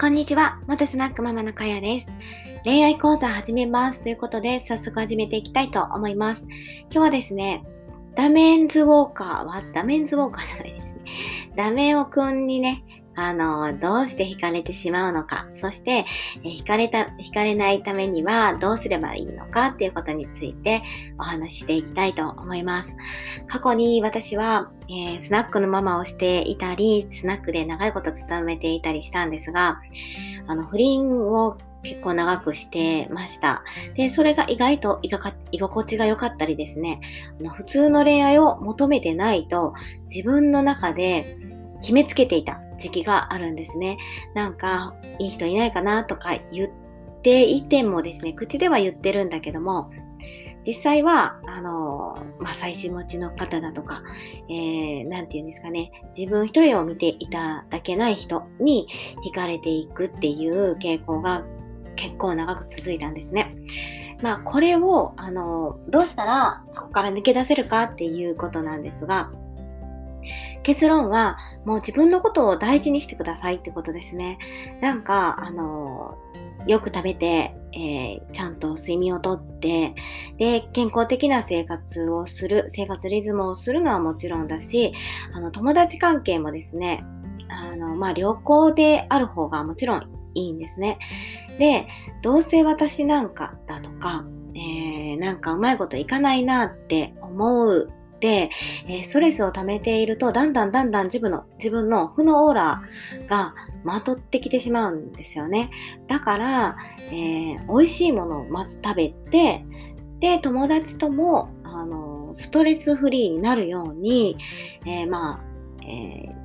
こんにちは。元スナックママのかやです。恋愛講座始めます。ということで、早速始めていきたいと思います。今日はですね、ダメンズウォーカーは、ダメンズウォーカーじゃないですね。ダメオくんにね、あの、どうして惹かれてしまうのか、そして、え惹かれた、惹かれないためにはどうすればいいのか？っていうことについてお話ししていきたいと思います。過去に私は、えー、スナックのママをしていたり、スナックで長いこと勤めていたりしたんですが、あの、不倫を結構長くしてました。で、それが意外と居心地が良かったりですね、あの普通の恋愛を求めてないと自分の中で決めつけていた時期があるんですね。なんか、いい人いないかなとか言っていてもですね、口では言ってるんだけども、実際は、あの、まあ、最新持ちの方だとか、えー、なんて言うんですかね、自分一人を見ていただけない人に惹かれていくっていう傾向が結構長く続いたんですね。まあ、これを、あの、どうしたらそこから抜け出せるかっていうことなんですが、結論は、もう自分のことを大事にしてくださいってことですね。なんか、あの、よく食べて、えー、ちゃんと睡眠をとって、で、健康的な生活をする、生活リズムをするのはもちろんだし、あの、友達関係もですね、あの、まあ、良好である方がもちろんいいんですね。で、どうせ私なんかだとか、えー、なんかうまいこといかないなって思う、え、ストレスを溜めていると、だんだんだんだん自分の、自分の負のオーラがまとってきてしまうんですよね。だから、えー、美味しいものをまず食べて、で、友達とも、あの、ストレスフリーになるように、えー、まあ、えー、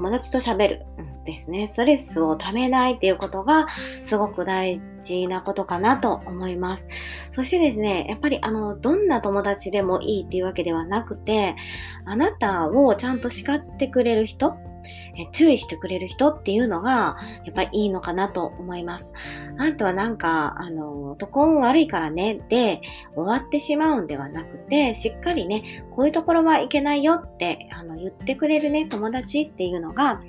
友達と喋るん、ですね。ストレスをためないっていうことがすごく大事なことかなと思います。そしてですね、やっぱりあの、どんな友達でもいいっていうわけではなくて、あなたをちゃんと叱ってくれる人、注意してくれる人っていうのが、やっぱりいいのかなと思います。あんたはなんか、あの、とこん悪いからね、で、終わってしまうんではなくて、しっかりね、こういうところはいけないよって、あの、言ってくれるね、友達っていうのが、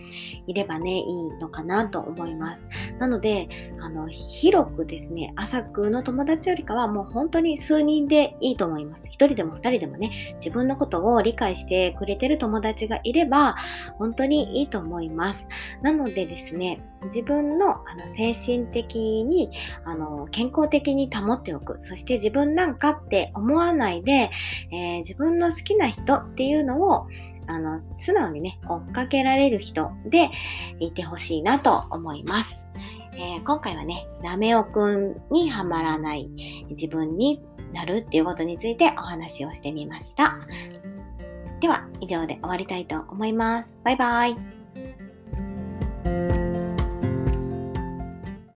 いればね、いいのかなと思います。なので、あの、広くですね、浅くの友達よりかはもう本当に数人でいいと思います。一人でも二人でもね、自分のことを理解してくれてる友達がいれば、本当にいいと思います。なのでですね、自分のあの精神的にあの健康的に保っておく。そして自分なんかって思わないで、えー、自分の好きな人っていうのをあの素直にね、追っかけられる人でいてほしいなと思います。えー、今回はね、ラメオくんにはまらない自分になるっていうことについてお話をしてみました。では、以上で終わりたいと思います。バイバイ。